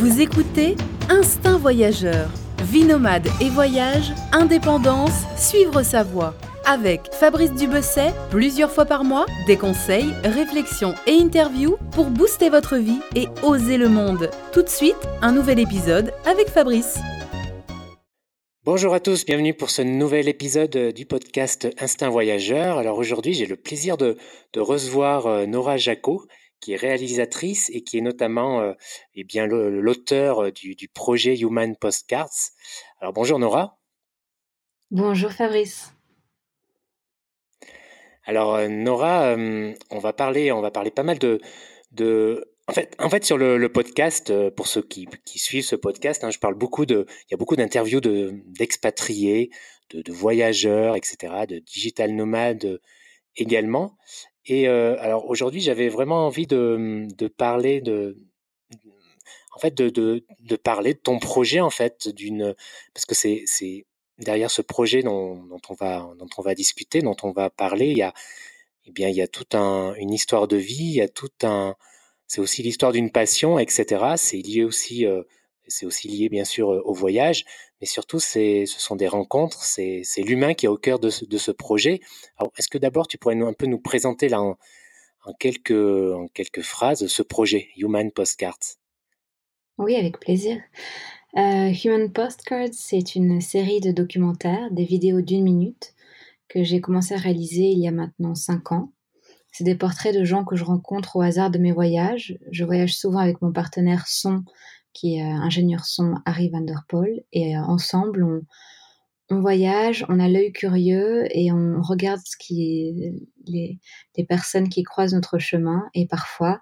Vous écoutez Instinct Voyageur, vie nomade et voyage, indépendance, suivre sa voie. Avec Fabrice Dubesset, plusieurs fois par mois, des conseils, réflexions et interviews pour booster votre vie et oser le monde. Tout de suite, un nouvel épisode avec Fabrice. Bonjour à tous, bienvenue pour ce nouvel épisode du podcast Instinct Voyageur. Alors aujourd'hui, j'ai le plaisir de, recevoir euh, Nora Jaco, qui est réalisatrice et qui est notamment euh, eh bien l'auteur euh, du, projet Human Postcards. Alors bonjour Nora. Bonjour Fabrice. Alors Nora, on va parler, on va parler pas mal de, de en fait, en fait, sur le, podcast, pour ceux qui, suivent ce podcast, hein, je parle beaucoup de, il y a beaucoup d'interviews de, d'expatriés, de, de, voyageurs, etc., de digital nomades également. Et alors aujourd'hui, j'avais vraiment envie de, de, parler de, en fait, de, parler de ton projet en fait, d'une, parce que c'est, derrière ce projet dont, on va, dont on va discuter, dont on va parler, il y a, eh bien, il y a toute un, une histoire de vie, il y a tout un, c'est aussi l'histoire d'une passion, etc. C'est lié aussi, c'est aussi lié bien sûr au voyage, mais surtout, ce sont des rencontres, c'est, l'humain qui est au cœur de ce, projet. Alors, est-ce que d'abord, tu pourrais nous, un peu nous présenter là en, en, quelques, en quelques phrases ce projet, Human Postcards? Oui, avec plaisir. Euh, Human Postcards, c'est une série de documentaires, des vidéos d'une minute que j'ai commencé à réaliser il y a maintenant cinq ans. C'est des portraits de gens que je rencontre au hasard de mes voyages. Je voyage souvent avec mon partenaire son qui est euh, ingénieur son Harry Vanderpool. Et euh, ensemble, on, voyage, on a l'œil curieux et on regarde ce qui les, personnes qui croisent notre chemin. Et parfois,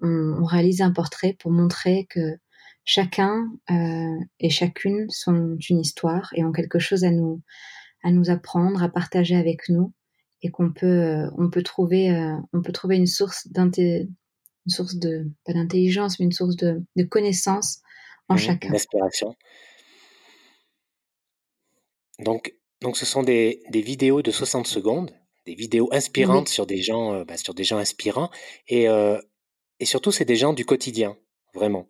on, réalise un portrait pour montrer que chacun euh, et chacune sont une histoire et ont quelque chose à nous, à nous apprendre, à partager avec nous et qu'on peut, on peut trouver, on peut trouver une source une source de, pas d'intelligence, mais une source de, de connaissance en mmh, chacun. D'inspiration. Donc, donc, ce sont des, des, vidéos de 60 secondes, des vidéos inspirantes sur, des gens, euh, bah, sur des gens inspirants. Et, euh, et surtout, c'est des gens du quotidien, vraiment.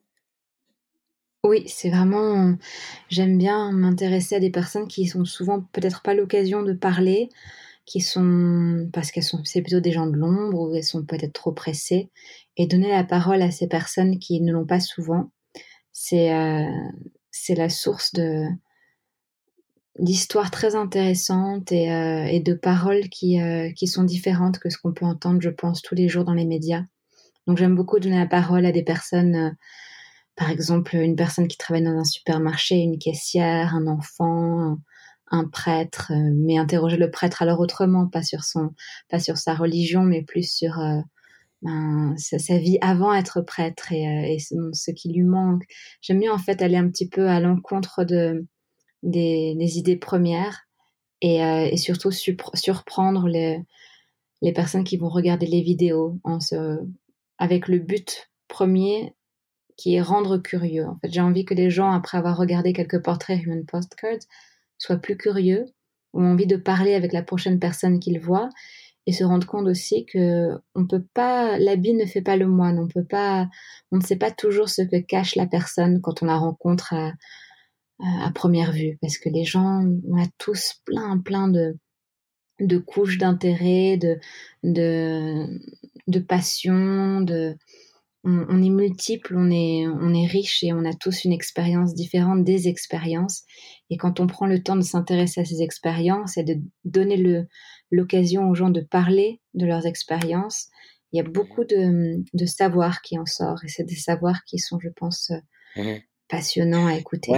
Oui, c'est vraiment. J'aime bien m'intéresser à des personnes qui sont souvent peut-être pas l'occasion de parler, qui sont parce qu'elles sont c'est plutôt des gens de l'ombre ou elles sont peut-être trop pressées et donner la parole à ces personnes qui ne l'ont pas souvent c'est euh, c'est la source de d'histoires très intéressantes et, euh, et de paroles qui, euh, qui sont différentes que ce qu'on peut entendre, je pense, tous les jours dans les médias. Donc j'aime beaucoup donner la parole à des personnes, par exemple une personne qui travaille dans un supermarché, une caissière, un enfant, un prêtre, euh, mais interroger le prêtre alors autrement, pas sur son, pas sur sa religion, mais plus sur euh, ben, sa, vie avant être prêtre et, euh, ce, qui lui manque. J'aime bien en fait aller un petit peu à l'encontre de des, idées premières et, surtout surprendre les, les personnes qui vont regarder les vidéos avec le but premier qui est rendre curieux. En fait, j'ai envie que les gens, après avoir regardé quelques portraits Human Postcards, soient plus curieux, ont envie de parler avec la prochaine personne qu'ils voient et se rendre compte aussi que on peut pas, l'habit ne fait pas le moine, on peut pas, ne sait pas toujours ce que cache la personne quand on la rencontre à, première vue, parce que les gens, on a tous plein, plein de, couches d'intérêt, de, de passion, de, on, est multiple, on est, on est riche et on a tous une expérience différente des expériences. Et quand on prend le temps de s'intéresser à ces expériences et de donner l'occasion aux gens de parler de leurs expériences, il y a beaucoup de, de savoir qui en sort. Et c'est des savoirs qui sont, je pense, mmh passionnants à écouter.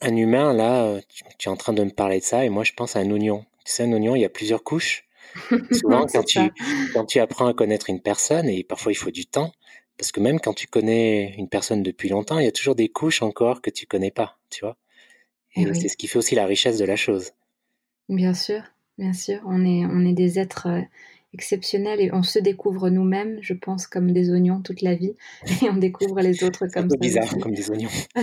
un, humain, là, tu, es en train de me parler de ça, et moi, je pense à un oignon. Tu sais, un oignon, il y a plusieurs couches. Souvent, quand tu, quand tu apprends à connaître une personne, et parfois il faut du temps, parce que même quand tu connais une personne depuis longtemps, il y a toujours des couches encore que tu connais pas, tu vois. Et, eh c'est ce qui fait aussi la richesse de la chose. Bien sûr, bien sûr. On est, on est des êtres euh, exceptionnels et on se découvre nous-mêmes, je pense, comme des oignons toute la vie. Et on découvre les autres comme ça. C'est bizarre, comme des oignons.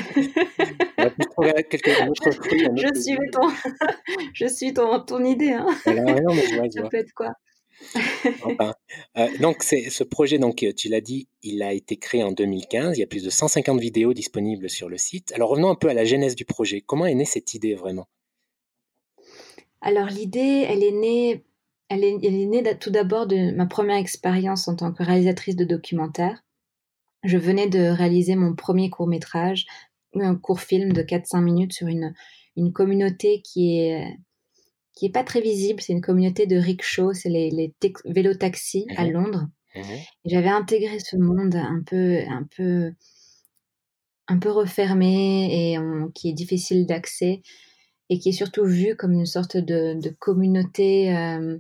je suis ton, je suis ton, ton idée. Hein. ça peut être quoi? Donc, c'est ce projet, donc, tu l'as dit, il a été créé en 2015. Il y a plus de 150 vidéos disponibles sur le site. Alors, revenons un peu à la genèse du projet. Comment est née cette idée vraiment? Alors, l'idée, elle est née, elle est née tout d'abord de ma première expérience en tant que réalisatrice de documentaire. Je venais de réaliser mon premier court métrage, un court film de 4-5 minutes sur une, une communauté qui est qui est pas très visible. C'est une communauté de rickshaws, c'est les, les vélos-taxis à mmh Londres. Mmh j'avais intégré ce monde un peu, un peu, un peu refermé et qui est difficile d'accès et qui est surtout vu comme une sorte de, de communauté euh,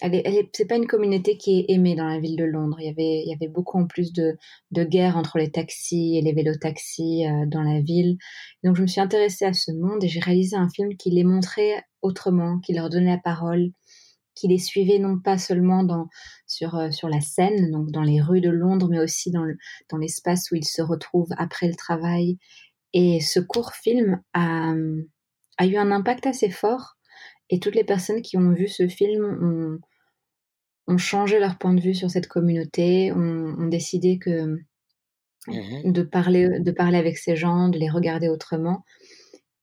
elle c'est pas une communauté qui est aimée dans la ville de Londres. Il y avait, beaucoup en plus de, de guerre entre les taxis et les vélos-taxis euh, dans la ville. Donc je me suis intéressée à ce monde et j'ai réalisé un film qui les montrait autrement, qui leur donnait la parole, qui les suivait non pas seulement euh, sur la scène, donc dans les rues de Londres, mais aussi dans, l'espace où ils se retrouvent après le travail. Et ce court film a eu un impact assez fort. Et toutes les personnes qui ont vu ce film ont, ont changé leur point de vue sur cette communauté, ont, décidé que mmh de parler, de parler avec ces gens, de les regarder autrement.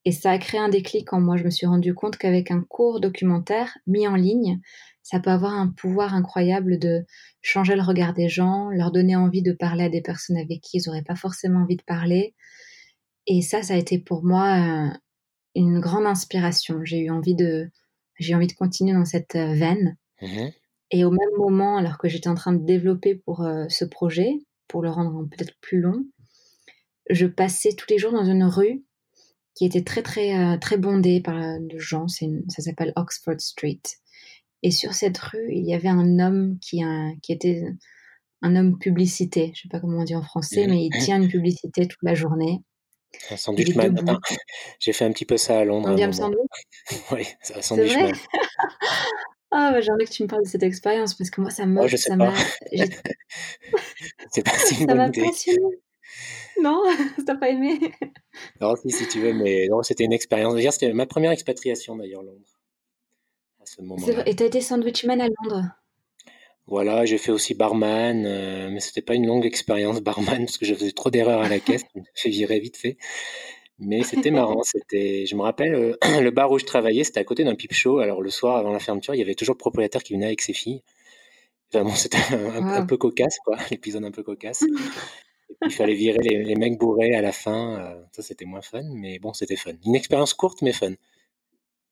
Et ça a créé un déclic en moi. Je me suis rendu compte qu'avec un court documentaire mis en ligne, ça peut avoir un pouvoir incroyable de changer le regard des gens, leur donner envie de parler à des personnes avec qui ils n'auraient pas forcément envie de parler. Et ça, ça a été pour moi euh, une grande inspiration. J'ai eu envie de, j'ai envie de continuer dans cette euh, veine. Mmh et au même moment, alors que j'étais en train de développer pour euh, ce projet, pour le rendre peut-être plus long, je passais tous les jours dans une rue qui était très très euh, très bondée par euh, de gens. ça s'appelle Oxford Street. Et sur cette rue, il y avait un homme qui, qui était un homme publicité. Je sais pas comment on dit en français, mais il tient une publicité toute la journée. Un sandwich man. J'ai fait un petit peu ça à Londres. On dit un sandwich Oui, un sandwich man. Ah, bah, j'aimerais que tu me parles de cette expérience parce que moi, ça m'a. Oh, je sais pas. c'est pas si Ça passionné. Non, t'as pas aimé? Non, si, si tu veux, mais non, c'était une expérience. C'était ma première expatriation d'ailleurs, Londres. À ce moment-là. Et t'as été sandwichman à Londres? Voilà, j'ai fait aussi barman, euh, mais c'était pas une longue expérience barman parce que je faisais trop d'erreurs à la caisse, je me virer vite fait. Mais c'était marrant. C'était, je me rappelle, euh, le bar où je travaillais, c'était à côté d'un pipe show. Alors le soir, avant la fermeture, il y avait toujours le propriétaire qui venait avec ses filles. Enfin, bon, c'était un, peu cocasse, quoi, l'épisode un peu cocasse. il fallait virer les, mecs bourrés à la fin. Euh, ça, c'était moins fun, mais bon, c'était fun. Une expérience courte, mais fun.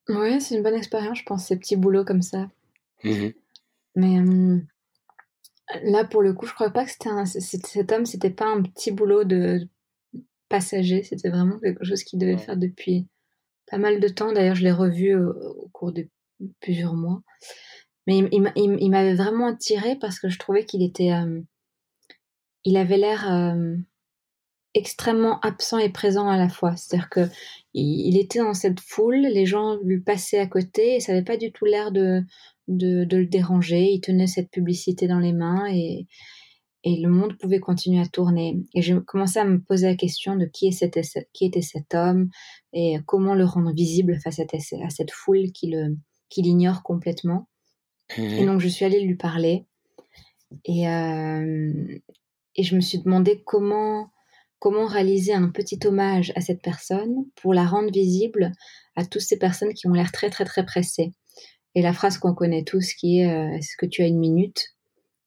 Ouais, c'est une bonne expérience, je pense, ces petits boulots comme ça. Mmh mais là, pour le coup, je crois pas que c'était un, cet homme, c'était pas un petit boulot de passager. C'était vraiment quelque chose qu'il devait faire depuis pas mal de temps. D'ailleurs, je l'ai revu au, cours de plusieurs mois. Mais il, m'avait vraiment attiré parce que je trouvais qu'il était. Euh, il avait l'air euh, extrêmement absent et présent à la fois. C'est-à-dire que il, était dans cette foule, les gens lui passaient à côté et ça n'avait pas du tout l'air de, de, de, le déranger. Il tenait cette publicité dans les mains et, et le monde pouvait continuer à tourner. Et j'ai commencé à me poser la question de qui, était, qui était cet homme et comment le rendre visible face à, cette foule qui, l'ignore complètement. Et mmh donc je suis allée lui parler et, euh, et je me suis demandé comment, comment réaliser un petit hommage à cette personne pour la rendre visible à toutes ces personnes qui ont l'air très très très pressées. Et la phrase qu'on connaît tous qui est euh, Est-ce que tu as une minute?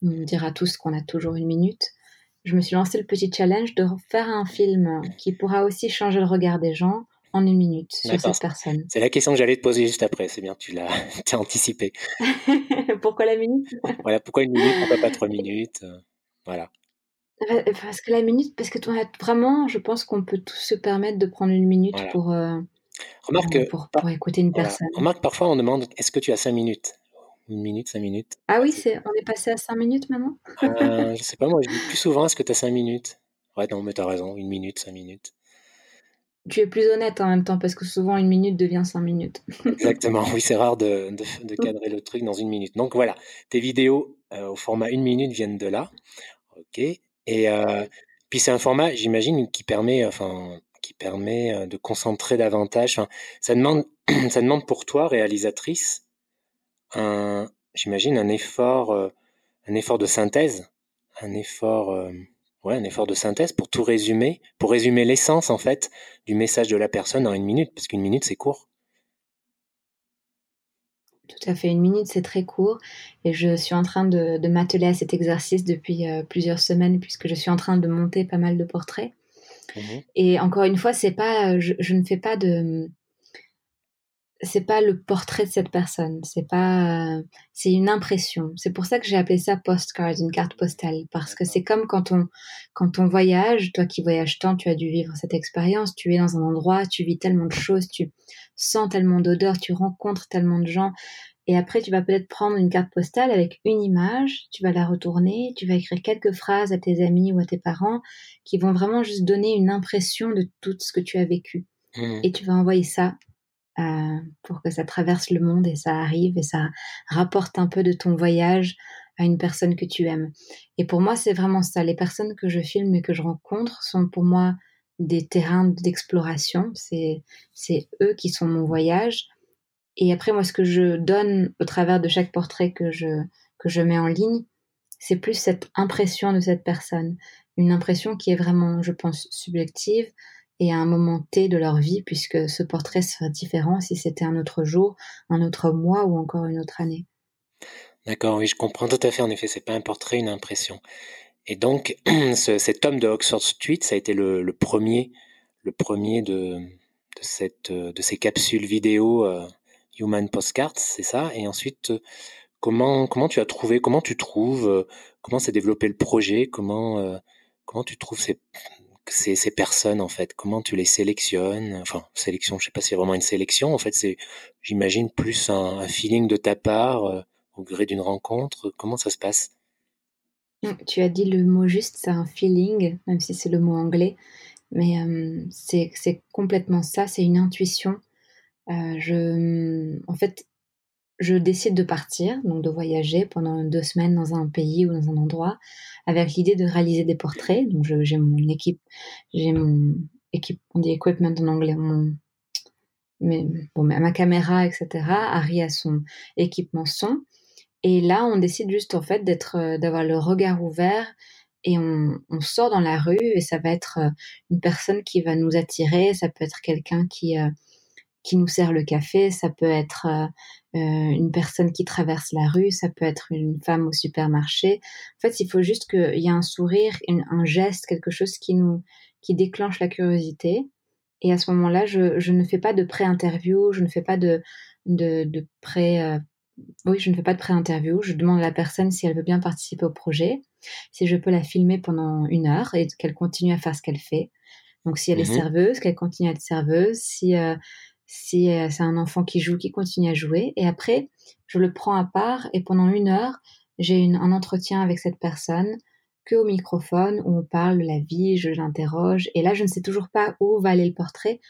On dira tous qu'on a toujours une minute. Je me suis lancé le petit challenge de faire un film qui pourra aussi changer le regard des gens en une minute sur cette personne. C'est la question que j'allais te poser juste après. C'est bien, tu l'as anticipé. pourquoi la minute? Voilà, pourquoi une minute Pourquoi pas trois minutes euh, Voilà. Parce que la minute, parce que toi, vraiment, je pense qu'on peut tous se permettre de prendre une minute pour, euh, Remarque, pour, pour, écouter une personne. Remarque, parfois on demande est-ce que tu as cinq minutes? Une minute, cinq minutes. Ah oui, c'est, on est passé à cinq minutes maintenant euh, Je sais pas, moi je dis plus souvent est-ce que tu as cinq minutes? Ouais, non, mais tu as raison, une minute, cinq minutes. Tu es plus honnête en même temps parce que souvent une minute devient cinq minutes. Exactement, oui, c'est rare de, de, cadrer le truc dans une minute. Donc voilà, tes vidéos euh, au format une minute viennent de là. Ok. Et euh, puis c'est un format, j'imagine, qui permet, enfin, qui permet euh, de concentrer davantage. Enfin, ça demande, ça demande pour toi, réalisatrice, un, j'imagine, un effort, euh, un effort de synthèse, un effort, euh, ouais, un effort de synthèse pour tout résumer, pour résumer l'essence en fait du message de la personne en une minute, parce qu'une minute c'est court. Tout à fait, une minute c'est très court et je suis en train de, de m'atteler à cet exercice depuis euh, plusieurs semaines puisque je suis en train de monter pas mal de portraits. Mmh et encore une fois, c'est pas, je, je, ne fais pas de, c'est pas le portrait de cette personne, c'est pas, c'est une impression. C'est pour ça que j'ai appelé ça postcard, une carte postale, parce que c'est comme quand on, quand on voyage, toi qui voyages tant, tu as dû vivre cette expérience, tu es dans un endroit, tu vis tellement de choses, tu sens tellement d'odeurs, tu rencontres tellement de gens, et après tu vas peut-être prendre une carte postale avec une image, tu vas la retourner, tu vas écrire quelques phrases à tes amis ou à tes parents qui vont vraiment juste donner une impression de tout ce que tu as vécu. Mmh. Et tu vas envoyer ça euh, pour que ça traverse le monde et ça arrive et ça rapporte un peu de ton voyage à une personne que tu aimes. Et pour moi, c'est vraiment ça. Les personnes que je filme et que je rencontre sont pour moi des terrains d'exploration. C'est, c'est eux qui sont mon voyage. Et après, moi, ce que je donne au travers de chaque portrait que je, que je mets en ligne, c'est plus cette impression de cette personne. Une impression qui est vraiment, je pense, subjective, et à un moment T de leur vie, puisque ce portrait serait différent si c'était un autre jour, un autre mois ou encore une autre année. D'accord, oui, je comprends tout à fait. En effet, c'est pas un portrait, une impression. Et donc, ce, cet homme de Oxford Street, ça a été le, premier, le premier de, ces capsules vidéo euh, Human Postcards, c'est ça? Et ensuite, comment, tu as trouvé, comment tu trouves, euh, comment s'est développé le projet, comment, euh, comment tu trouves ces, ces, ces, personnes en fait Comment tu les sélectionnes? Enfin, sélection, je sais pas si c'est vraiment une sélection. En fait, c'est, j'imagine, plus un, feeling de ta part euh, au gré d'une rencontre. Comment ça se passe? Tu as dit le mot juste, c'est un feeling, même si c'est le mot anglais. Mais euh, c'est complètement ça, c'est une intuition. Euh, je, en fait, je décide de partir, donc de voyager pendant deux semaines dans un pays ou dans un endroit, avec l'idée de réaliser des portraits. Donc j'ai mon équipe, j'ai mon équipe, on dit equipment en anglais, mon, mais, bon, ma caméra, etc. Harry a son équipement son. Et là, on décide juste en fait d'être, euh, d'avoir le regard ouvert et on, on, sort dans la rue et ça va être euh, une personne qui va nous attirer. Ça peut être quelqu'un qui euh, qui nous sert le café, ça peut être euh, euh, une personne qui traverse la rue, ça peut être une femme au supermarché. En fait, il faut juste qu'il y ait un sourire, un geste, quelque chose qui nous qui déclenche la curiosité. Et à ce moment-là, je, je, ne fais pas de pré-interview, je ne fais pas de, de, de pré... Euh, oui, je ne fais pas de pré-interview. Je demande à la personne si elle veut bien participer au projet, si je peux la filmer pendant une heure et qu'elle continue à faire ce qu'elle fait. Donc, si elle est mmh serveuse, qu'elle continue à être serveuse. Si si euh, c'est un enfant qui joue, qui continue à jouer. Et après, je le prends à part et pendant une heure, j'ai un entretien avec cette personne que au microphone où on parle de la vie, je l'interroge. Et là, je ne sais toujours pas où va aller le portrait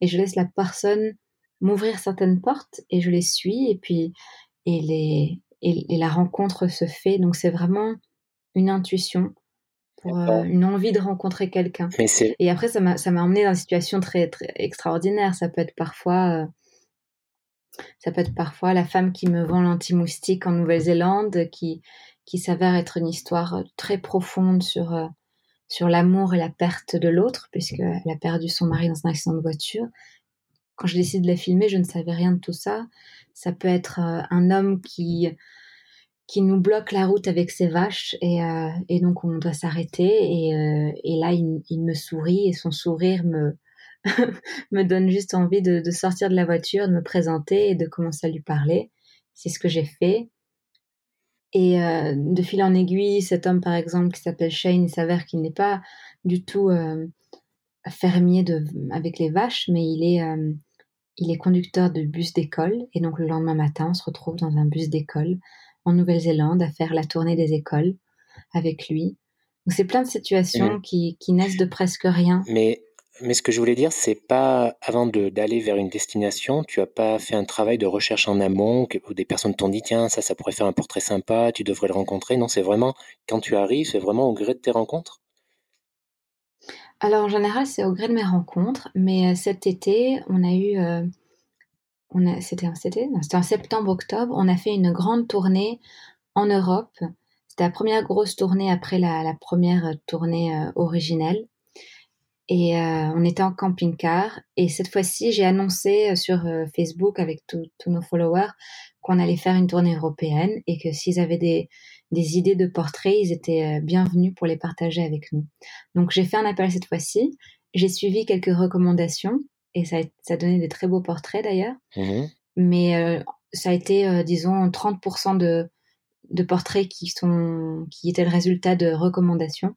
et je laisse la personne m'ouvrir certaines portes et je les suis et puis et les et la rencontre se fait. Donc c'est vraiment une intuition euh, une envie de rencontrer quelqu'un. Et après, ça m'a, ça m'a emmené dans une situation très, très extraordinaire. Ça peut être parfois, euh, ça peut être parfois la femme qui me vend l'anti-moustique en Nouvelle-Zélande, qui, qui s'avère être une histoire très profonde sur, euh, sur l'amour et la perte de l'autre, puisqu'elle a perdu son mari dans un accident de voiture. Quand je décide de la filmer, je ne savais rien de tout ça. Ça peut être un homme qui qui nous bloque la route avec ses vaches et, euh, et donc on doit s'arrêter et, euh, là il, me sourit et son sourire me me donne juste envie de, sortir de la voiture, de me présenter et de commencer à lui parler. C'est ce que j'ai fait. Et euh, de fil en aiguille, cet homme par exemple qui s'appelle Shane, il s'avère qu'il n'est pas du tout fermier avec les vaches, mais il est il est conducteur de bus d'école et donc le lendemain matin on se retrouve dans un bus d'école en Nouvelle-Zélande à faire la tournée des écoles avec lui. Donc c'est plein de situations qui, qui, naissent de presque rien. Mais, mais ce que je voulais dire, c'est pas avant d'aller vers une destination, tu as pas fait un travail de recherche en amont où des personnes t'ont dit tiens ça ça pourrait faire un portrait sympa, tu devrais le rencontrer. Non, c'est vraiment quand tu arrives, c'est vraiment au gré de tes rencontres. Alors en général, c'est au gré de mes rencontres, mais euh, cet été, on a eu euh, c'était, en septembre-octobre, on a fait une grande tournée en Europe. C'était la première grosse tournée après la, première tournée euh, originelle. Et euh, on était en camping-car. Et cette fois-ci, j'ai annoncé euh, sur Facebook avec tous nos followers qu'on allait faire une tournée européenne et que s'ils avaient des idées de portraits, ils étaient bienvenus pour les partager avec nous. Donc j'ai fait un appel cette fois-ci. J'ai suivi quelques recommandations et ça donné des très beaux portraits d'ailleurs. Mmh Mais ça a été, disons, 30% de, de portraits qui, sont, qui étaient le résultat de recommandations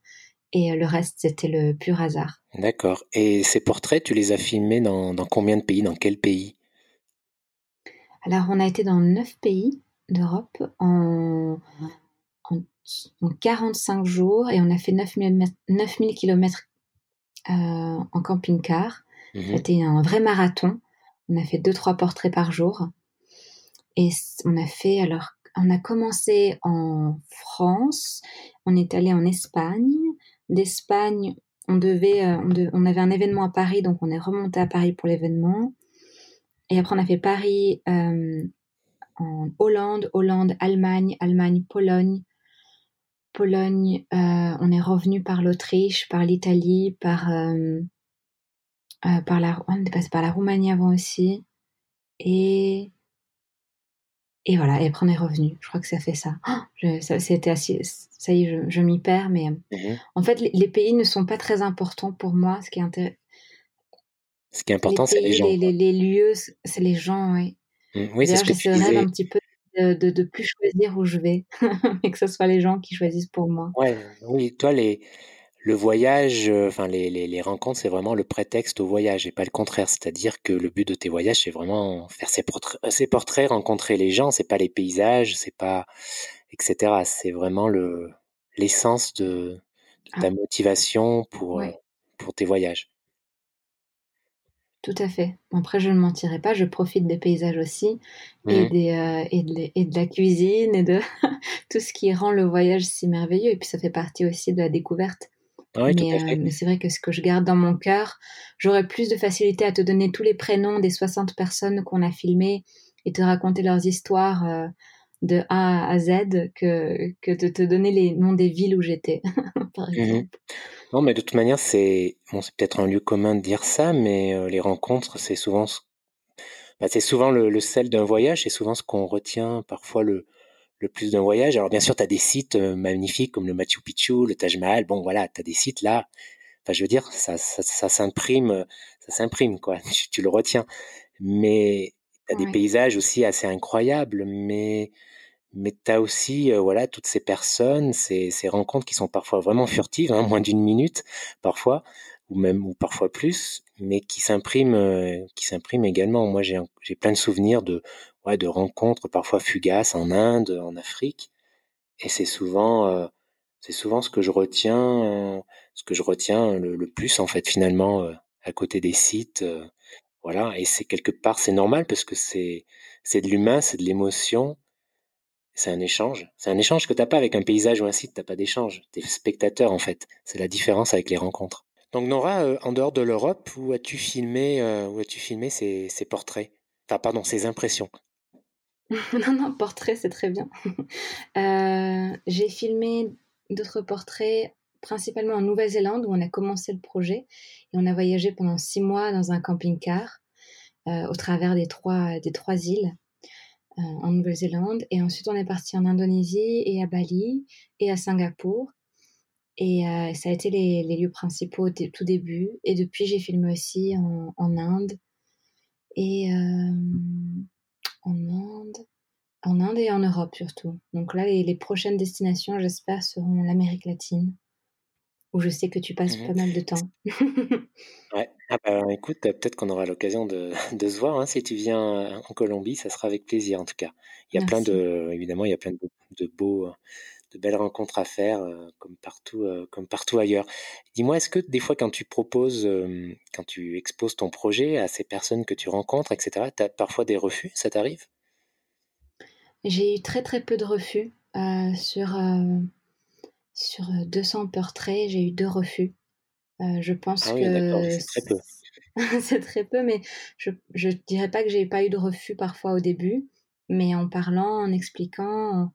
et le reste, c'était le pur hasard. D'accord. Et ces portraits, tu les as filmés dans, dans combien de pays? Dans quel pays? Alors, on a été dans neuf pays d'Europe en, en, 45 jours et on a fait 9000, 9000 km euh, en camping-car. C'était un vrai marathon. On a fait deux, trois portraits par jour. Et on a fait, alors, on a commencé en France, on est allé en Espagne, d'Espagne, on devait, euh, on, avait un événement à Paris, donc on est remonté à Paris pour l'événement. Et après, on a fait Paris euh, en Hollande, Hollande, Allemagne, Allemagne, Pologne. Pologne, euh, on est revenu par l'Autriche, par l'Italie, par, par la, on est passé par la Roumanie avant aussi. Et et voilà, et après on est revenu. Je crois que ça fait ça. Oh, ça c'était assez, ça y est, je, m'y perds, mais mmh en fait, les, pays ne sont pas très importants pour moi. Ce qui est intéressant. Ce qui est important, c'est les gens. Les, lieux, c'est les gens, oui. Mmh, oui, c'est ce que tu disais. un petit peu de, de, plus choisir où je vais, mais que ce soit les gens qui choisissent pour moi. Ouais, oui, toi, les, le voyage, euh, enfin les, les, rencontres, c'est vraiment le prétexte au voyage et pas le contraire. C'est-à-dire que le but de tes voyages, c'est vraiment faire ses portraits, ses portraits, rencontrer les gens. C'est pas les paysages, c'est pas etc. C'est vraiment le l'essence de, ta ah. motivation pour euh, pour tes voyages. Tout à fait. Après, je ne mentirai pas, je profite des paysages aussi et, mmh des, euh, et, de, et, de, la cuisine et de tout ce qui rend le voyage si merveilleux. Et puis, ça fait partie aussi de la découverte. Ah mais, mais c'est vrai que ce que je garde dans mon cœur, j'aurais plus de facilité à te donner tous les prénoms des 60 personnes qu'on a filmées et te raconter leurs histoires euh, de A à Z que, que de te donner les noms des villes où j'étais, par mmh. Non, mais de toute manière, c'est bon, peut-être un lieu commun de dire ça, mais euh, les rencontres, c'est souvent, bah, c'est souvent le, le sel d'un voyage, c'est souvent ce qu'on retient parfois le, le plus d'un voyage. Alors bien sûr, tu as des sites euh, magnifiques comme le Machu Picchu, le Taj Mahal. Bon, voilà, tu as des sites là. Enfin, je veux dire, ça, ça, ça s'imprime, ça s'imprime, quoi. Tu, le retiens. Mais tu as des paysages aussi assez incroyables. Mais, mais tu as aussi, euh, voilà, toutes ces personnes, ces, ces rencontres qui sont parfois vraiment furtives, hein, moins d'une minute, parfois, ou même, ou parfois plus, mais qui s'impriment, euh, qui s'impriment également. Moi, j'ai plein de souvenirs de, ouais, de rencontres parfois fugaces en Inde, en Afrique. Et c'est souvent, euh, c'est souvent ce que je retiens, euh, ce que je retiens le, plus en fait finalement euh, à côté des sites. voilà. Et c'est quelque part, c'est normal parce que c'est, c'est de l'humain, c'est de l'émotion. C'est un échange. C'est un échange que t'as pas avec un paysage ou un site. T'as pas d'échange. T'es spectateur en fait. C'est la différence avec les rencontres. Donc Nora, en dehors de l'Europe, où as-tu filmé, où as-tu filmé ces, ces portraits? Enfin, pardon, ces impressions. non, non, portrait, c'est très bien. Euh, j'ai filmé d'autres portraits, principalement en Nouvelle-Zélande, où on a commencé le projet. Et on a voyagé pendant six mois dans un camping-car euh, au travers des trois, îles euh, en Nouvelle-Zélande. Et ensuite, on est parti en Indonésie et à Bali et à Singapour. Et ça a été les, lieux principaux au tout début. Et depuis, j'ai filmé aussi en, en Inde et en Inde, en Inde et en Europe surtout. Donc là, les, prochaines destinations, j'espère, seront l'Amérique latine, où je sais que tu passes mmh pas mal de temps. ouais. Ah bah, écoute, peut-être qu'on aura l'occasion de, de, se voir. Hein. Si tu viens en Colombie, ça sera avec plaisir en tout cas. Il y a plein de, évidemment, il y a plein de, de beaux de belles rencontres à faire euh, comme partout euh, comme partout ailleurs. Dis-moi, est-ce que des fois quand tu proposes, euh, quand tu exposes ton projet à ces personnes que tu rencontres, etc., tu as parfois des refus Ça t'arrive? J'ai eu très très peu de refus. sur, sur 200 portraits, j'ai eu deux refus. je pense ah oui, que... c'est très peu. c'est très peu, mais je je dirais pas que j'ai pas eu de refus parfois au début, mais en parlant, en expliquant,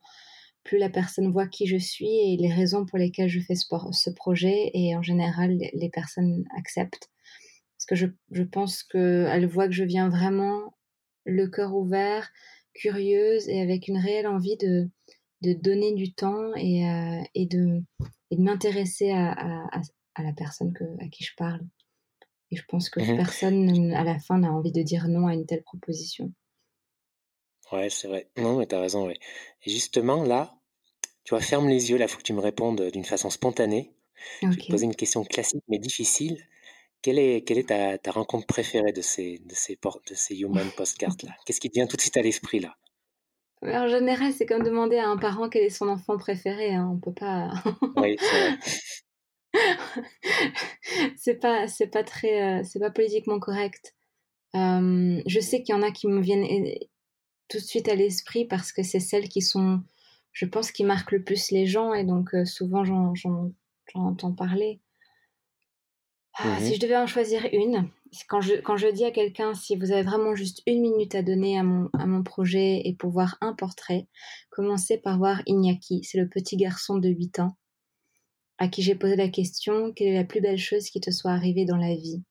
plus la personne voit qui je suis et les raisons pour lesquelles je fais ce, ce projet, et en général, les, personnes acceptent. Parce que je, je pense qu'elles voient que je viens vraiment le cœur ouvert, curieuse et avec une réelle envie de, de donner du temps et, euh, et de, et de m'intéresser à, à, à, la personne que, à qui je parle. Et je pense que mmh personne, à la fin, n'a envie de dire non à une telle proposition. Ouais, c'est vrai. Non, mais t'as raison, ouais. Et justement, là, tu vois, ferme les yeux, là, il faut que tu me répondes d'une façon spontanée. Je vais te poser une question classique, mais difficile. Quelle est, quelle est ta, ta rencontre préférée de ces, de ces, de ces Human Postcards-là Qu'est-ce qui te vient tout de suite à l'esprit, là? En général, c'est comme demander à un parent quel est son enfant préféré. Hein. On peut pas... oui, c'est pas c'est pas très euh, c'est pas politiquement correct euh, je sais qu'il y en a qui me viennent tout de suite à l'esprit parce que c'est celles qui sont, je pense, qui marquent le plus les gens et donc euh, souvent j'en entends parler. Ah, si mhm. je devais en choisir une, quand je, quand je dis à quelqu'un si vous avez vraiment juste une minute à donner à mon, à mon projet et pour voir un portrait, commencez par voir Iñaki, c'est le petit garçon de 8 ans à qui j'ai posé la question quelle est la plus belle chose qui te soit arrivée dans la vie?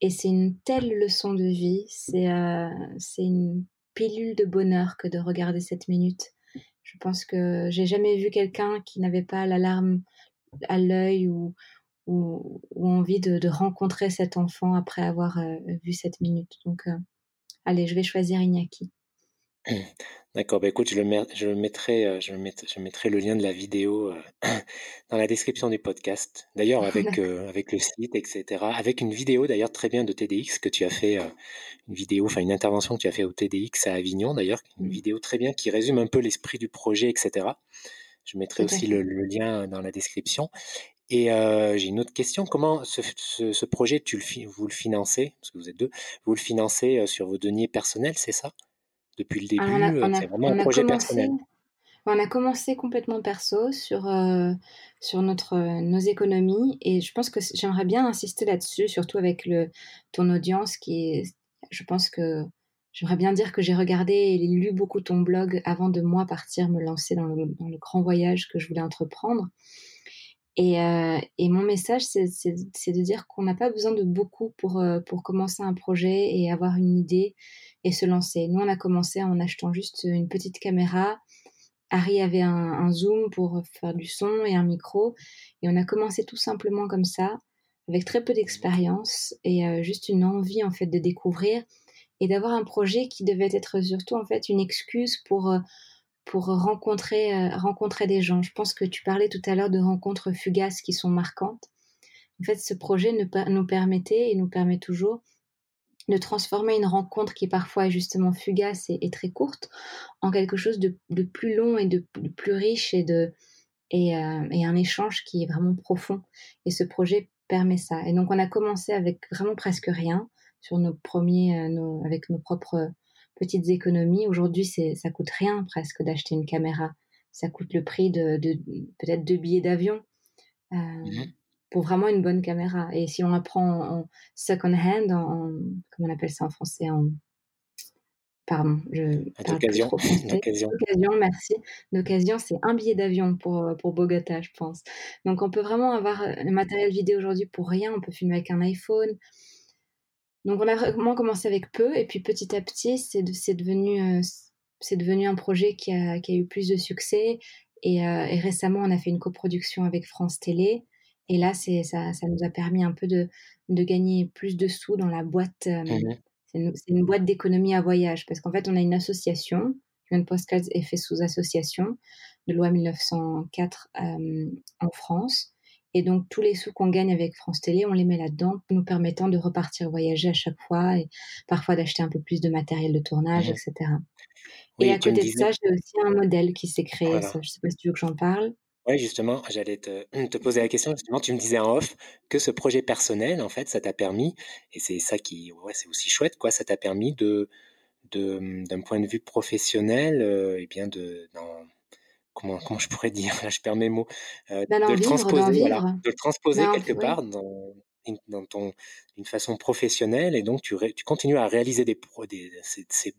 Et c'est une telle leçon de vie, c'est euh, c'est une pilule de bonheur que de regarder cette minute. Je pense que j'ai jamais vu quelqu'un qui n'avait pas l'alarme à l'œil ou, ou, envie de, rencontrer cet enfant après avoir euh, vu cette minute. Donc, euh, allez, je vais choisir Iñaki. D'accord, bah écoute, je, le je, mettrai, euh, je, je mettrai le lien de la vidéo euh, dans la description du podcast. D'ailleurs, avec, euh, avec le site, etc. Avec une vidéo d'ailleurs très bien de TDX que tu as fait, une vidéo, enfin une intervention que tu as fait au TDX à Avignon d'ailleurs, une mmh. vidéo très bien qui résume un peu l'esprit du projet, etc. Je mettrai aussi le, lien dans la description. Et j'ai une autre question. Comment ce, ce, projet, tu le, vous le financez, parce que vous êtes deux, vous le financez sur vos deniers personnels, c'est ça? Depuis le début C'est vraiment un projet personnel. On a commencé complètement perso sur, euh, sur notre, nos économies et je pense que j'aimerais bien insister là-dessus, surtout avec le, ton audience qui est, je pense que j'aimerais bien dire que j'ai regardé et lu beaucoup ton blog avant de moi partir me lancer dans le, dans le grand voyage que je voulais entreprendre. Et, euh, et mon message, c'est de dire qu'on n'a pas besoin de beaucoup pour, euh, pour commencer un projet et avoir une idée et se lancer. Nous, on a commencé en achetant juste une petite caméra. Harry avait un, un, zoom pour faire du son et un micro. Et on a commencé tout simplement comme ça, avec très peu d'expérience et euh, juste une envie en fait de découvrir et d'avoir un projet qui devait être surtout en fait une excuse pour pour rencontrer, euh, rencontrer des gens. Je pense que tu parlais tout à l'heure de rencontres fugaces qui sont marquantes. En fait, ce projet nous, permettait et nous permet toujours de transformer une rencontre qui parfois est justement fugace et, très courte en quelque chose de, plus long et de, plus riche et, de, et, euh, et, un échange qui est vraiment profond. Et ce projet permet ça. Et donc on a commencé avec vraiment presque rien sur nos premiers, euh, avec nos propres petites économies. Aujourd'hui, c'est, ça coûte rien presque d'acheter une caméra. Ça coûte le prix de, peut-être deux billets d'avion euh, mhm. pour vraiment une bonne caméra. Et si on la prend en, second hand, en, comment on appelle ça en français en Pardon, je d'occasion. D'occasion, merci. D'occasion, c'est un billet d'avion pour, pour Bogota, je pense. Donc, on peut vraiment avoir un matériel vidéo aujourd'hui pour rien. On peut filmer avec un iPhone. Donc on a vraiment commencé avec peu et puis petit à petit c'est devenu euh, c'est devenu un projet qui a, qui a, eu plus de succès. Et, euh, et, récemment on a fait une coproduction avec France Télé. Et là c'est ça, ça nous a permis un peu de, de gagner plus de sous dans la boîte euh, mmh c'est une, une, boîte d'économie à voyage. Parce qu'en fait on a une association Human Postcards est fait sous association de loi 1904 en France et donc, tous les sous qu'on gagne avec France Télé, on les met là-dedans, nous permettant de repartir voyager à chaque fois et parfois d'acheter un peu plus de matériel de tournage, etc. et à côté de ça, j'ai aussi un modèle qui s'est créé. je ne sais pas si tu veux que j'en parle. Oui, justement, j'allais te, te, poser la question. Justement, tu me disais en off que ce projet personnel, en fait, ça t'a permis, et c'est ça qui, ouais, c'est aussi chouette, quoi, ça t'a permis de, d'un point de vue professionnel, euh, et bien de, dans, comment, comment je pourrais dire, là je perds mes mots, euh, de, le transposer, voilà, de le transposer quelque part dans, dans ton d'une façon professionnelle et donc tu, tu continues à réaliser des, des,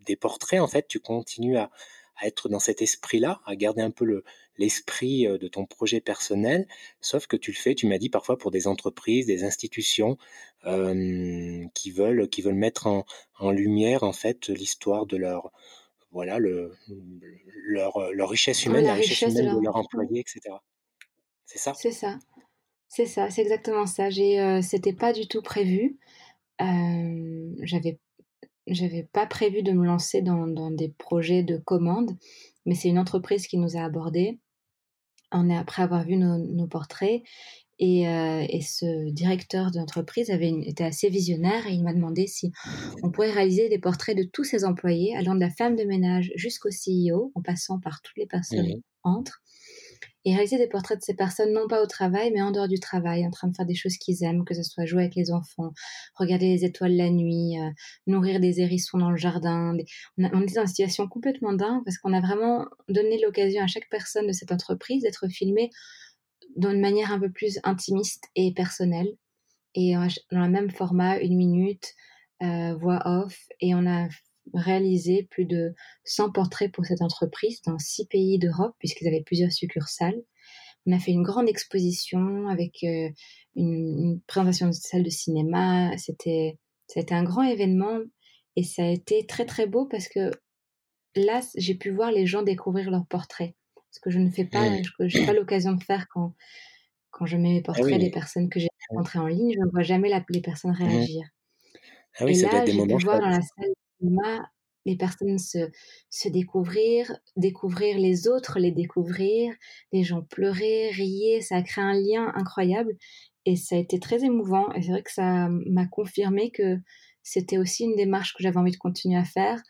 des, portraits en fait tu continues à, à être dans cet esprit-là, à garder un peu le, l'esprit euh, de ton projet personnel, sauf que tu le fais, tu m'as dit parfois pour des entreprises, des institutions euh, qui veulent qui veulent mettre en, en lumière en fait l'histoire de leur voilà le leur, leur richesse humaine, la, richesse, humaine de, leur employé, etc. C'est ça? C'est ça. C'est ça, c'est exactement ça. J'ai, euh, c'était pas du tout prévu. Euh, j'avais j'avais pas prévu de me lancer dans, dans des projets de commande, mais c'est une entreprise qui nous a abordés. On est après avoir vu nos, nos portraits et, euh, et, ce directeur d'entreprise avait été assez visionnaire et il m'a demandé si on pourrait réaliser des portraits de tous ses employés, allant de la femme de ménage jusqu'au CEO, en passant par toutes les personnes mmh. entre et réaliser des portraits de ces personnes, non pas au travail, mais en dehors du travail, en train de faire des choses qu'ils aiment, que ce soit jouer avec les enfants, regarder les étoiles la nuit, euh, nourrir des hérissons dans le jardin. On, on, était dans une situation complètement dingue parce qu'on a vraiment donné l'occasion à chaque personne de cette entreprise d'être filmée d'une manière un peu plus intimiste et personnelle. Et dans le même format, une minute, euh, voix off, et on a réalisé plus de 100 portraits pour cette entreprise dans six pays d'Europe, puisqu'ils avaient plusieurs succursales. On a fait une grande exposition avec euh, une, présentation de salle de cinéma. C'était, c'était un grand événement et ça a été très très beau parce que là, j'ai pu voir les gens découvrir leurs portraits. Ce que je ne fais pas, je n'ai pas l'occasion de faire quand, quand je mets mes ah portraits des personnes que j'ai rencontrées en ligne. Je ne vois jamais les personnes mmh réagir. Ah oui, et là, j'ai pu voir dans la salle les personnes se, se découvrir, découvrir les autres, les découvrir, les gens pleurer, rier, ça a créé un lien incroyable et ça a été très émouvant et c'est vrai que ça m'a confirmé que c'était aussi une démarche que j'avais envie de continuer à faire,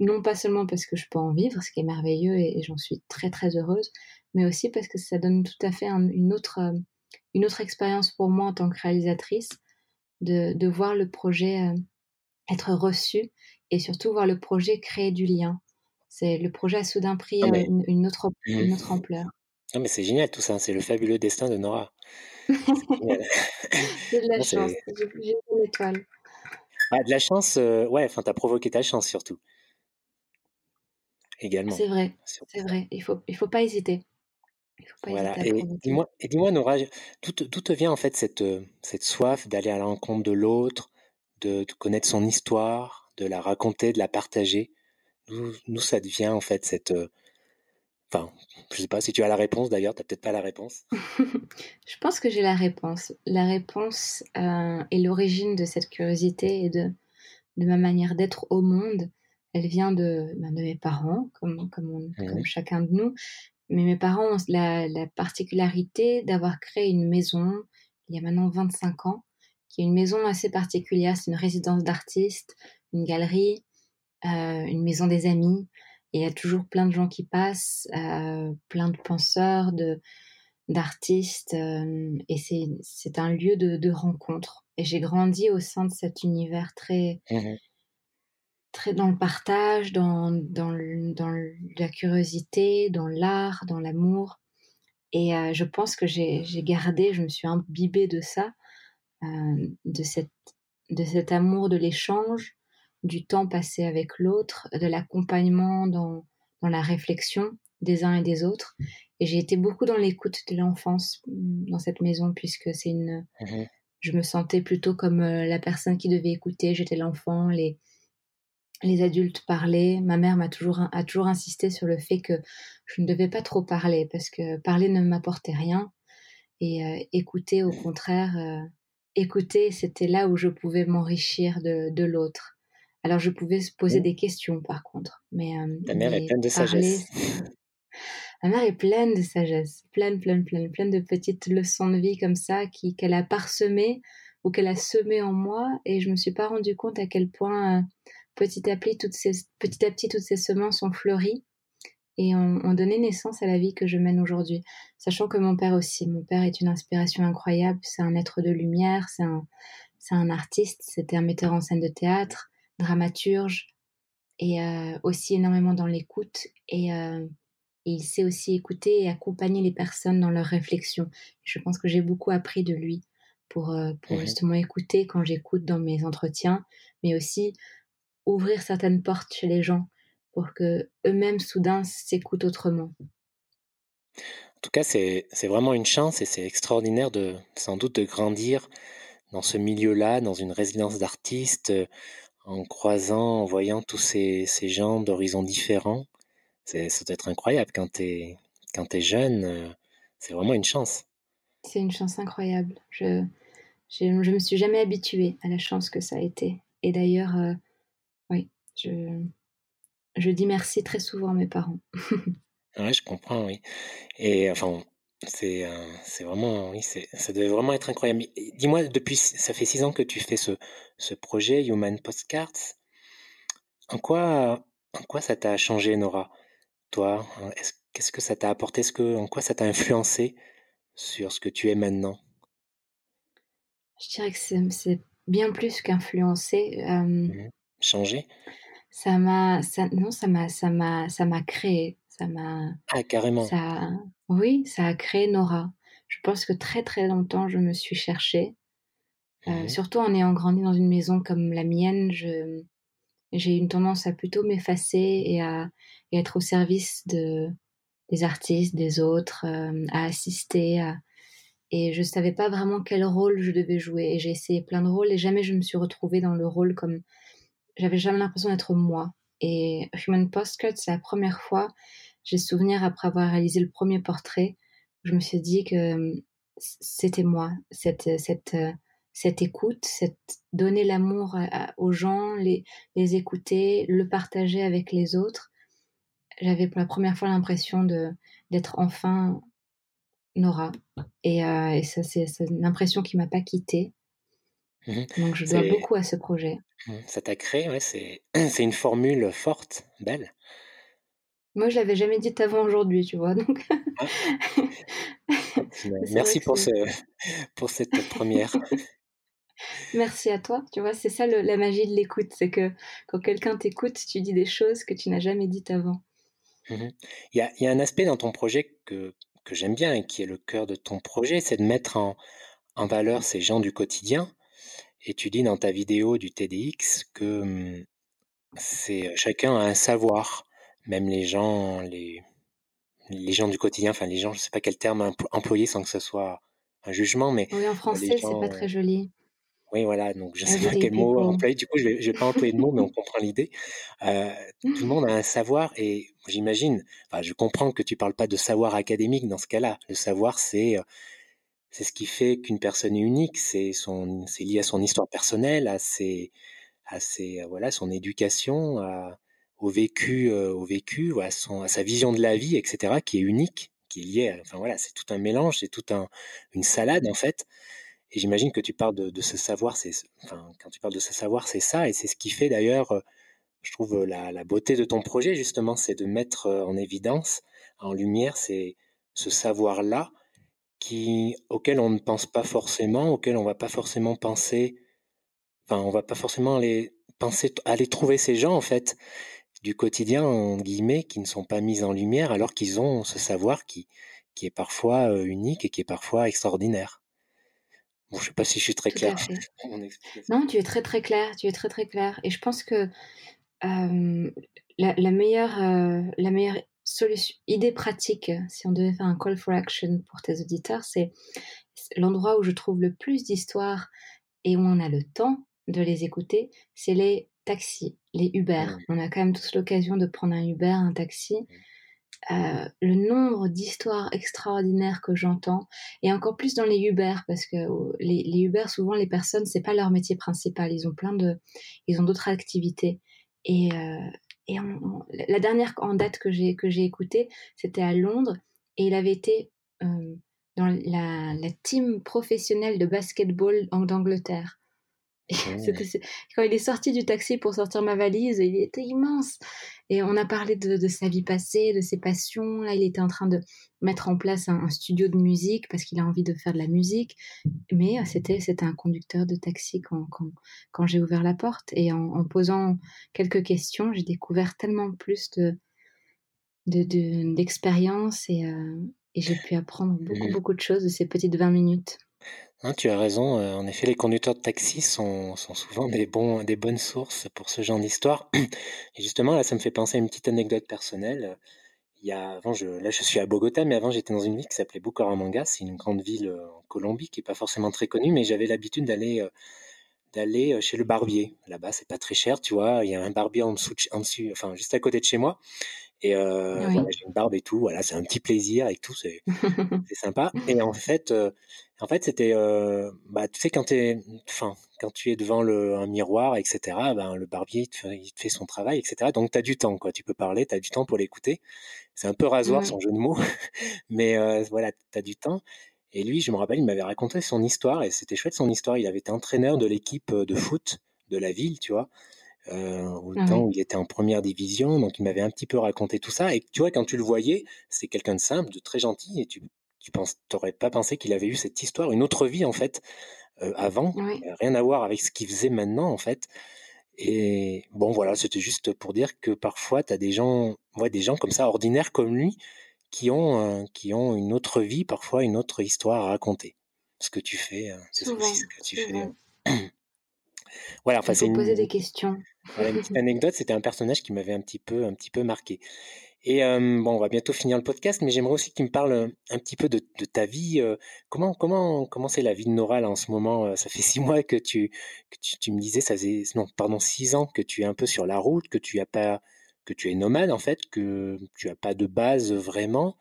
non pas seulement parce que je peux en vivre, ce qui est merveilleux et, j'en suis très très heureuse, mais aussi parce que ça donne tout à fait une autre une autre expérience pour moi en tant que réalisatrice de, de voir le projet euh, être reçu et surtout voir le projet créer du lien. C'est le projet a soudain pris ah, euh, une, autre, mmh. une autre ampleur. Non, mais c'est génial tout ça, c'est le fabuleux destin de Nora. J'ai de la chance, j'ai une étoile. Ah, de la chance, euh, ouais, enfin, t'as provoqué ta chance surtout. Également. C'est vrai, c'est vrai, il faut, il faut pas hésiter. Il faut pas voilà. et dis-moi, dis Nora, d'où te, vient en fait cette, euh, cette soif d'aller à la rencontre de l'autre, de, de connaître son histoire, de la raconter, de la partager? Nous, ça devient en fait cette... Euh, enfin, je sais pas si tu as la réponse d'ailleurs, tu n'as peut-être pas la réponse. je pense que j'ai la réponse. La réponse euh, et l'origine de cette curiosité et de, de ma manière d'être au monde, elle vient de, ben, de mes parents, comme, comme, comme, chacun de nous. Mais mes parents ont la, la particularité d'avoir créé une maison il y a maintenant 25 ans, qui est une maison assez particulière. C'est une résidence d'artistes une galerie, euh, une maison des amis. Et il y a toujours plein de gens qui passent, euh, plein de penseurs, de d'artistes, euh, et c'est un lieu de, de rencontre. Et j'ai grandi au sein de cet univers très mmh très dans le partage, dans, dans, dans la curiosité, dans l'art, dans l'amour. Et je pense que j'ai gardé, je me suis imbibée de ça, de, cette, de cet amour de l'échange, du temps passé avec l'autre, de l'accompagnement dans, dans la réflexion des uns et des autres. Et j'ai été beaucoup dans l'écoute de l'enfance mm, dans cette maison, puisque c'est une. Mmh je me sentais plutôt comme euh, la personne qui devait écouter. J'étais l'enfant, les, les adultes parlaient. Ma mère m'a toujours, a toujours insisté sur le fait que je ne devais pas trop parler, parce que parler ne m'apportait rien. Et euh, écouter, au contraire, euh, écouter, c'était là où je pouvais m'enrichir de, de l'autre. Alors je pouvais se poser des questions par contre. Mais, euh, Ta mère est pleine de sagesse. Ma mère est pleine de sagesse, pleine, pleine, pleine, pleine de petites leçons de vie comme ça qui qu'elle a parsemées ou qu'elle a semées en moi et je me suis pas rendu compte à quel point euh, petit à petit toutes ces petit à petit toutes ces semences ont fleuri et ont, ont, donné naissance à la vie que je mène aujourd'hui. Sachant que mon père aussi, mon père est une inspiration incroyable, c'est un être de lumière, c'est un, c'est un artiste, c'était un metteur en scène de théâtre, dramaturge et euh, aussi énormément dans l'écoute et, euh, il sait aussi écouter et accompagner les personnes dans leurs réflexions. Je pense que j'ai beaucoup appris de lui pour, euh, pour Mmh justement écouter quand j'écoute dans mes entretiens, mais aussi ouvrir certaines portes chez les gens pour que eux-mêmes soudain s'écoutent autrement. En tout cas, c'est vraiment une chance et c'est extraordinaire de sans doute de grandir dans ce milieu-là, dans une résidence d'artistes, euh, en croisant, en voyant tous ces, ces gens d'horizons différents. C'est, être incroyable quand t'es quand t'es jeune. euh, C'est vraiment une chance. C'est une chance incroyable. Je, je, je me suis jamais habituée à la chance que ça a été. Et d'ailleurs, euh, je, je dis merci très souvent à mes parents. Ouais, je comprends, oui. Et enfin, c'est euh, vraiment, oui, ça devait vraiment être incroyable. Dis-moi, depuis, ça fait six ans que tu fais ce ce projet Human Postcards. En quoi en quoi ça t'a changé, Nora? Toi, hein, est-ce qu'est-ce que ça t'a apporté? Que en quoi ça t'a influencé sur ce que tu es maintenant? Je dirais que c'est bien plus qu'influencer. euh, Mhm. Changé? Ça m'a, ça, non, ça m'a, ça m'a, ça m'a créé. Ça m'a, Ah, carrément. ça, oui, ça a créé Nora. Je pense que très très longtemps je me suis cherchée. Euh, surtout en ayant grandi dans une maison comme la mienne, je, j'ai une tendance à plutôt m'effacer et à et être au service de, des artistes, des autres, euh, à assister. à- et je savais pas vraiment quel rôle je devais jouer. Et j'ai essayé plein de rôles et jamais je me suis retrouvée dans le rôle comme. J'avais jamais l'impression d'être moi. Et Human Postcard, c'est la première fois, j'ai souvenir après avoir réalisé le premier portrait, je me suis dit que euh, c'était moi, cette, cette, euh, cette écoute, cette donner l'amour à- aux gens, les, les écouter, le partager avec les autres. J'avais pour la première fois l'impression d'être enfin Nora. Et, euh, ça, c'est c'est une impression qui m'a pas quittée. Mhm. Donc, je dois beaucoup à ce projet. Mhm. ça t'a créé, ouais, c'est une formule forte, belle. Moi, je l'avais jamais dit avant aujourd'hui, tu vois. Donc, Ah, merci pour ce pour cette première. Merci à toi. Tu vois, c'est ça le- la magie de l'écoute. C'est que quand quelqu'un t'écoute, tu dis des choses que tu n'as jamais dites avant. Mhm. Il y a, y a un aspect dans ton projet que, que j'aime bien et qui est le cœur de ton projet, c'est de mettre en, en valeur ces gens du quotidien. Et tu dis dans ta vidéo du TDX que hum, c'est chacun a un savoir, même les gens, les, les gens du quotidien, enfin les gens, je sais pas quel terme empl- employer sans que ce soit un jugement, mais Oui, en euh, français, c'est pas très joli. oui voilà, donc je sais pas quel mot employer. Du coup, je vais, je vais pas employer de mots, mais on comprend l'idée. Euh, tout le monde a un savoir et j'imagine, enfin, je comprends que tu parles pas de savoir académique dans ce cas-là. Le savoir, c'est euh, c'est ce qui fait qu'une personne est unique. C'est son, c'est lié à son histoire personnelle, à ses, à ses, voilà, son éducation, au vécu, euh, au vécu, à son, à sa vision de la vie, etc., qui est unique, qui est liée. enfin voilà, c'est tout un mélange, c'est tout un, une salade en fait. Et j'imagine que tu parles de, ce savoir, c'est, enfin, quand tu parles de ce savoir, c'est ça, et c'est ce qui fait d'ailleurs, euh, je trouve la, la beauté de ton projet justement, c'est de mettre euh, en évidence, en lumière, c'est ce savoir-là qui, auquel on ne pense pas forcément, auquel on va pas forcément penser, enfin, on va pas forcément aller penser, aller trouver ces gens en fait du quotidien en guillemets qui ne sont pas mis en lumière alors qu'ils ont ce savoir qui, qui est parfois euh, unique et qui est parfois extraordinaire. Bon, je sais pas si je suis très clair. Non, tu es très très clair. Tu es très très clair. Et je pense que euh, la, la meilleure, euh, la meilleure solution, idée pratique, si on devait faire un call for action pour tes auditeurs, c'est l'endroit où je trouve le plus d'histoires et où on a le temps de les écouter, c'est les taxis, les Uber. Mm. On a quand même tous l'occasion de prendre un Uber, un taxi. Euh, le nombre d'histoires extraordinaires que j'entends, et encore plus dans les Uber, parce que euh, les, les Uber, souvent les personnes, c'est pas leur métier principal, ils ont plein de, ils ont d'autres activités. Et, euh, et la dernière en date que j'ai que j'ai écoutée, c'était à Londres, et il avait été euh, dans la, la team professionnelle de basketball d'Angleterre. C'est- quand il est sorti du taxi pour sortir ma valise, il était immense. Et on a parlé de, de sa vie passée, de ses passions. Là, il était en train de mettre en place un, un studio de musique parce qu'il a envie de faire de la musique. Mais euh, c'était c'était un conducteur de taxi quand, quand, quand j'ai ouvert la porte. Et en, en posant quelques questions, j'ai découvert tellement plus de de- de- d'expérience et, euh, et j'ai pu apprendre beaucoup, beaucoup de choses de ces petites 20 minutes. Hein, tu as raison. en effet, les conducteurs de taxi sont, souvent des, bons, des bonnes sources pour ce genre d'histoire. Et justement, là, ça me fait penser à une petite anecdote personnelle. Il y a, avant, je, là, je suis à Bogota, mais avant, j'étais dans une ville qui s'appelait Bucaramanga. C'est une grande ville en Colombie qui est pas forcément très connue, mais j'avais l'habitude d'aller d'aller chez le barbier. Là-bas, c'est pas très cher, tu vois. Il y a un barbier en dessous, en enfin juste à côté de chez moi. Et euh, voilà, j'ai une barbe et tout. Voilà, c'est un petit plaisir et tout. C'est sympa. Et en fait, euh, en fait, c'était, euh, bah, tu sais, quand es, enfin, quand tu es devant le, un miroir, etc. Ben, le barbier, il te, fait, il te fait son travail, etc. Donc, tu as du temps, quoi. Tu peux parler, tu as du temps pour l'écouter. C'est un peu rasoir son jeu de mots, mais voilà, tu as du temps. Et lui, je me rappelle, il m'avait raconté son histoire et c'était chouette son histoire. Il avait été entraîneur de l'équipe de foot de la ville, tu vois, euh, au ah temps où il était en première division. Donc, il m'avait un petit peu raconté tout ça. Et tu vois, quand tu le voyais, c'est quelqu'un de simple, de très gentil. Et tu tu penses, t'aurais pas pensé qu'il avait eu cette histoire, une autre vie en fait, euh, avant, rien à voir avec ce qu'il faisait maintenant en fait. Et bon, voilà, c'était juste pour dire que parfois, tu as des gens, ouais, des gens comme ça, ordinaires comme lui, qui ont, qui ont une autre vie, parfois une autre histoire à raconter. Ce que tu fais, hein, c'est ce que tu fais. voilà, enfin, c'est une... poser des questions. Voilà, une petite anecdote, c'était un personnage qui m'avait un petit peu, un petit peu marqué. Et bon, on va bientôt finir le podcast, mais j'aimerais aussi que tu me parles un petit peu de, ta vie. comment, comment, comment c'est la vie de Nora là, en ce moment Ça fait six mois que tu, que tu, me disais, ça faisait, non, pardon, six ans que tu es un peu sur la route, que tu as pas, que tu es nomade en fait, que tu as pas de base vraiment,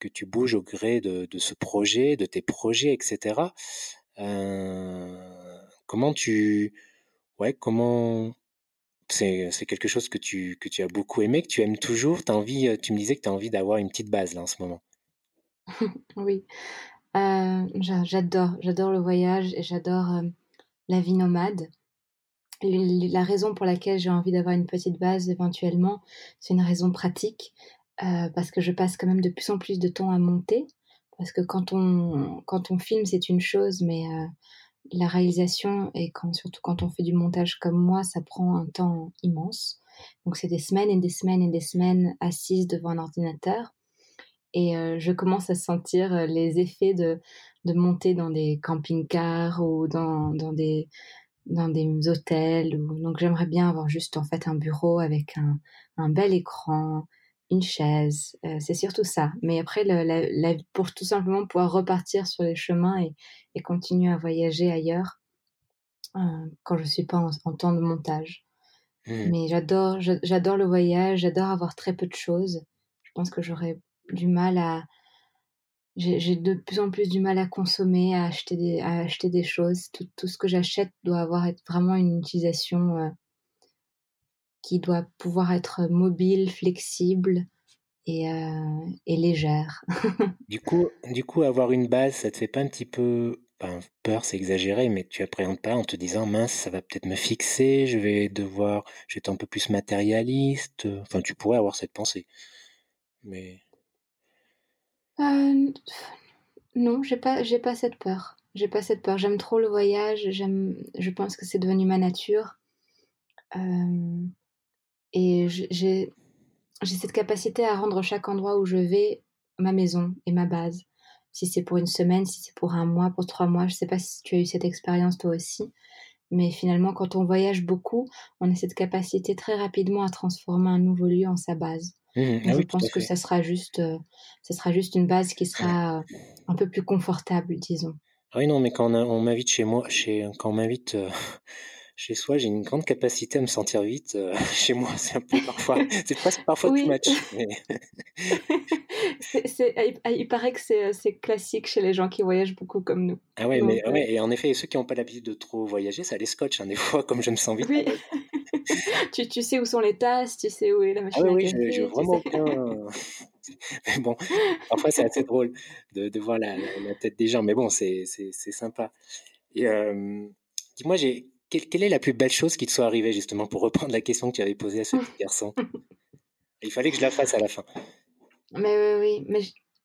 que tu bouges au gré de, de ce projet, de tes projets, etc. comment tu, ouais, comment c'est, quelque chose que tu, que tu as beaucoup aimé, que tu aimes toujours. As envie, euh, tu me disais que tu as envie d'avoir une petite base là en ce moment. oui, j'adore, j'adore le voyage et j'adore la vie nomade. La raison pour laquelle j'ai envie d'avoir une petite base éventuellement, c'est une raison pratique, parce que je passe quand même de plus en plus de temps à monter. Parce que quand on, quand on filme, c'est une chose, mais la réalisation et surtout quand on fait du montage comme moi, ça prend un temps immense. Donc c'est des semaines et des semaines et des semaines assises devant un ordinateur. Et euh, je commence à sentir euh, les effets de, de monter dans des camping-cars ou dans, dans, des, dans des hôtels. Donc j'aimerais bien avoir juste en fait un bureau avec un, un bel écran, une chaise, euh, c'est surtout ça. Mais après, pour tout simplement pouvoir repartir sur les chemins et, continuer à voyager ailleurs euh, quand je suis pas en, temps de montage. Mmh. Mais j'adore, j'adore le voyage, j'adore avoir très peu de choses. Je pense que j'aurais du mal à, j'ai de plus en plus du mal à consommer, à acheter des, à acheter des choses. Tout, tout ce que j'achète doit avoir être vraiment une utilisation euh, qui doit pouvoir être mobile, flexible et, euh, et légère. du, coup, du coup, avoir une base, ça te fait pas un petit peu peur, c'est exagéré, mais tu appréhendes pas en te disant mince, ça va peut-être me fixer, je vais devoir, être un peu plus matérialiste. Enfin, tu pourrais avoir cette pensée, mais. Euh, non, j'ai pas, j'ai pas cette peur. J'ai pas cette peur. J'aime trop le voyage. J'aime, je pense que c'est devenu ma nature. Euh, et j'ai cette capacité à rendre chaque endroit où je vais ma maison et ma base. Si c'est pour une semaine, si c'est pour un mois, pour trois mois, je ne sais pas si tu as eu cette expérience toi aussi. Mais finalement, quand on voyage beaucoup, on a cette capacité très rapidement à transformer un nouveau lieu en sa base. Mmh, ah je pense que ça sera juste, euh, ça sera juste une base qui sera euh, un peu plus confortable, disons. Ah oui, non, mais quand on, m'invite chez moi, chez, quand on m'invite euh, chez soi, j'ai une grande capacité à me sentir vite. Euh, chez moi, c'est un peu parfois, c'est presque parfois oui. too much. Mais... il paraît que c'est classique chez les gens qui voyagent beaucoup comme nous. Ah ouais, mais ouais, et en effet, ceux qui n'ont pas l'habitude de trop voyager, ça les scotche hein, des fois, comme je me sens vite. Oui. tu, tu, sais où sont les tasses, tu sais où est la machine ah oui, à café. je, veux vraiment bien. mais bon, parfois c'est assez drôle de, de voir la, la, tête des gens, mais bon, c'est sympa. Et euh, dis-moi, j'ai quelle, est la plus belle chose qui te soit arrivée, justement, pour reprendre la question que tu avais posée à ce petit garçon? Il fallait que je la fasse à la fin. Mais oui, oui, mais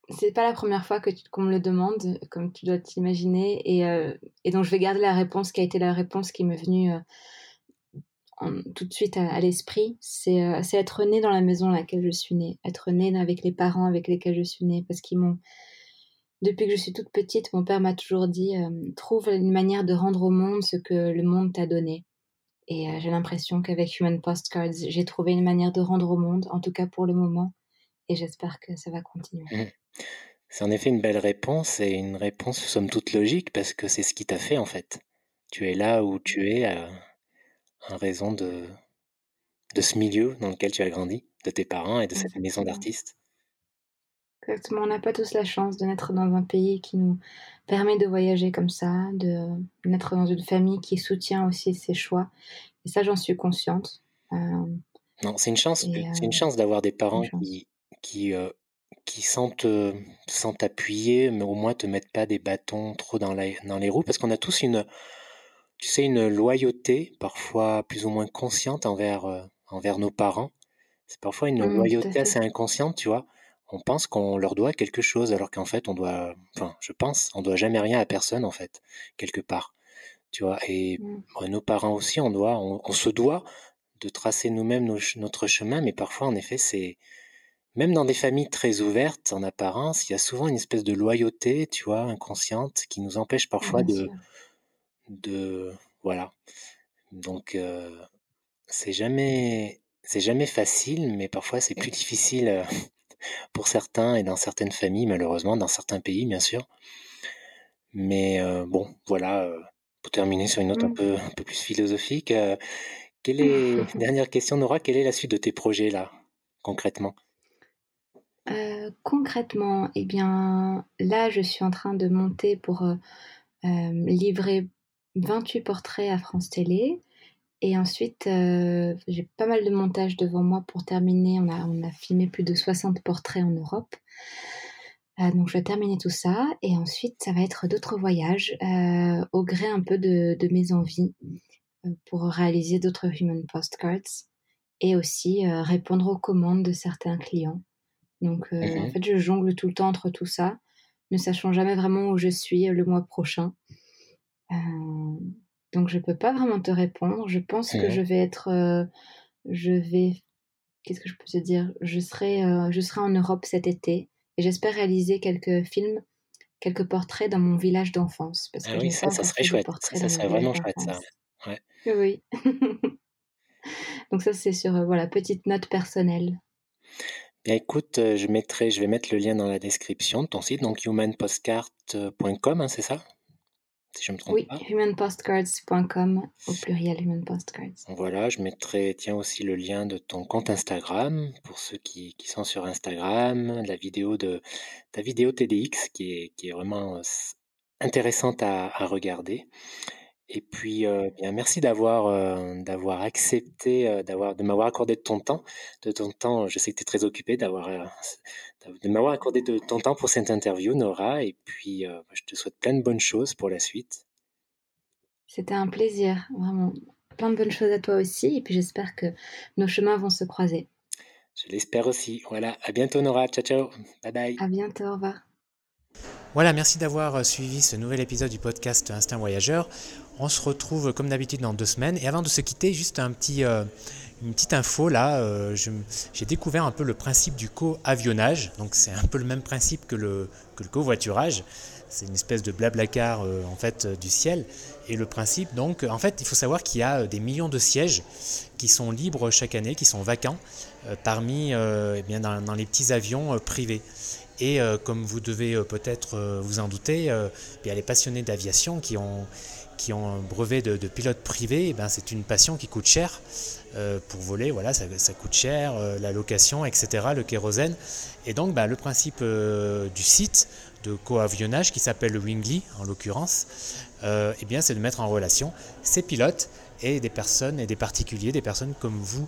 c'est pas la première fois qu'on me le demande, comme tu dois t'imaginer, et, euh, et, donc je vais garder la réponse qui a été la réponse qui m'est venue euh, tout de suite à, l'esprit. Euh, c'est être né dans la maison dans laquelle je suis née, être né avec les parents avec lesquels je suis née, parce qu'ils m'ont depuis que je suis toute petite, mon père m'a toujours dit trouve une manière de rendre au monde ce que le monde t'a donné. Et j'ai l'impression qu'avec Human Postcards, j'ai trouvé une manière de rendre au monde, en tout cas pour le moment. Et j'espère que ça va continuer. Mmh. C'est en effet une belle réponse et une réponse somme toute logique parce que c'est ce qui t'a fait en fait. Tu es là où tu es en raison de, de ce milieu dans lequel tu as grandi, de tes parents et de cette maison d'artistes. Exactement, on n'a pas tous la chance de naître dans un pays qui nous permet de voyager comme ça, de naître dans une famille qui soutient aussi ses choix. Et ça, j'en suis consciente. Euh, non, c'est une chance, c'est une euh, chance d'avoir des parents qui, qui, euh, qui sentent, sans t'appuyer, mais au moins te mettent pas des bâtons trop dans, la, dans les roues, parce qu'on a tous une, tu sais, une loyauté, parfois plus ou moins consciente envers, envers nos parents. C'est parfois une mmh, loyauté assez inconsciente, tu vois on pense qu'on leur doit quelque chose, alors qu'en fait, on doit, enfin, je pense, on doit jamais rien à personne, en fait, quelque part. Tu vois, et mmh. nos parents aussi, on doit, on, se doit de tracer nous-mêmes notre chemin, mais parfois, en effet, c'est, même dans des familles très ouvertes, en apparence, il y a souvent une espèce de loyauté, tu vois, inconsciente, qui nous empêche parfois de, de, voilà. Donc, euh, c'est jamais, c'est jamais facile, mais parfois c'est plus difficile euh, pour certains et dans certaines familles, malheureusement, dans certains pays, bien sûr. Mais euh, bon, voilà, euh, pour terminer sur une note un mmh. peu, un peu plus philosophique, euh, quelle est, dernière question Nora, quelle est la suite de tes projets là, concrètement? Concrètement, eh bien, là, je suis en train de monter pour livrer 28 portraits à France Télé. Et ensuite, euh, j'ai pas mal de montage devant moi pour terminer. On a, on a filmé plus de 60 portraits en Europe. Euh, donc je vais terminer tout ça. Et ensuite, ça va être d'autres voyages euh, au gré un peu de, de mes envies pour réaliser d'autres Human Postcards et aussi répondre aux commandes de certains clients. Donc mmh en fait, je jongle tout le temps entre tout ça, ne sachant jamais vraiment où je suis le mois prochain. Donc je peux pas vraiment te répondre. Je pense que je vais être, euh, je vais, qu'est-ce que je peux te dire? Je serai, euh, je serai en Europe cet été et j'espère réaliser quelques films, quelques portraits dans mon village d'enfance. Parce que ah oui, ça, ça serait chouette. Ça, serait vraiment chouette, ça. Ouais. Oui. Donc ça, c'est sur, euh, voilà, petite note personnelle. Bien écoute, je mettrai, je vais mettre le lien dans la description de ton site, donc humanpostcard.com, hein, c'est ça? Si je me trompe oui, humanpostcards.com au pluriel humanpostcards. Voilà, je mettrai tiens aussi le lien de ton compte Instagram pour ceux qui, qui sont sur Instagram, la vidéo de ta vidéo TDX qui est, qui est vraiment euh, intéressante à, à regarder. Et puis, euh, bien, merci d'avoir euh, d'avoir accepté, euh, d'avoir de m'avoir accordé de ton temps, de ton temps. Je sais que tu es très occupé d'avoir de m'avoir accordé de ton temps pour cette interview, Nora. Et puis, je te souhaite plein de bonnes choses pour la suite. C'était un plaisir, vraiment. Plein de bonnes choses à toi aussi. Et puis, j'espère que nos chemins vont se croiser. Je l'espère aussi. Voilà. À bientôt, Nora. Ciao, ciao. Bye bye. À bientôt. Au revoir. Voilà, merci d'avoir suivi ce nouvel épisode du podcast Instinct Voyageur. On se retrouve comme d'habitude dans deux semaines. Et avant de se quitter, juste euh, une petite info là. Euh, j'ai découvert un peu le principe du co-avionnage. Donc c'est un peu le même principe que le, que le covoiturage. C'est une espèce de blablacar euh, en fait du ciel. Et le principe, donc, en fait, il faut savoir qu'il y a des millions de sièges qui sont libres chaque année, qui sont vacants, parmi, eh bien, dans, les petits avions privés. Et euh, comme vous devez euh, peut-être euh, vous en douter, il y a les passionnés d'aviation qui ont, qui ont un brevet de, pilote privé. Eh ben, c'est une passion qui coûte cher. pour voler, voilà, ça, coûte cher, la location, etc., le kérosène. Et donc, ben, le principe du site de coavionnage qui s'appelle le Wingly, en l'occurrence, eh c'est de mettre en relation ces pilotes et des personnes et des particuliers, des personnes comme vous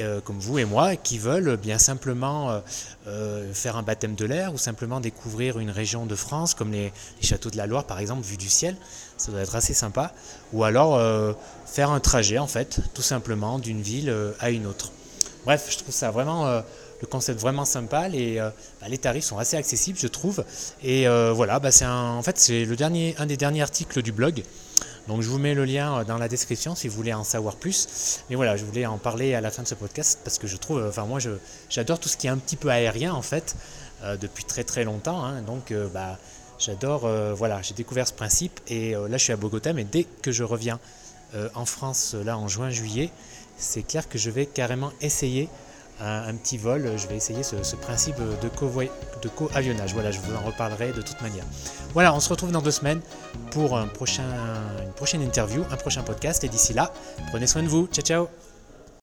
euh, comme vous et moi, qui veulent bien simplement euh, euh, faire un baptême de l'air ou simplement découvrir une région de France, comme les, châteaux de la Loire par exemple, vue du ciel, ça doit être assez sympa, ou alors faire un trajet en fait, tout simplement d'une ville à une autre. Bref, je trouve ça vraiment le concept vraiment sympa. Les, bah, les tarifs sont assez accessibles, je trouve. Et voilà, bah, c'est en fait c'est le dernier, un des derniers articles du blog. Donc je vous mets le lien euh, dans la description si vous voulez en savoir plus. Mais voilà, je voulais en parler à la fin de ce podcast parce que je trouve, enfin moi j'adore tout ce qui est un petit peu aérien en fait, euh, depuis très très longtemps. Hein. donc euh, bah, J'adore, voilà, j'ai découvert ce principe et là je suis à Bogota, mais dès que je reviens en France, là en juin-juillet, c'est clair que je vais carrément essayer un, petit vol. Je vais essayer ce, principe de co-avionnage. voilà, je vous en reparlerai de toute manière. Voilà, on se retrouve dans deux semaines pour une prochaine interview, un prochain podcast. Et d'ici là, prenez soin de vous. Ciao, ciao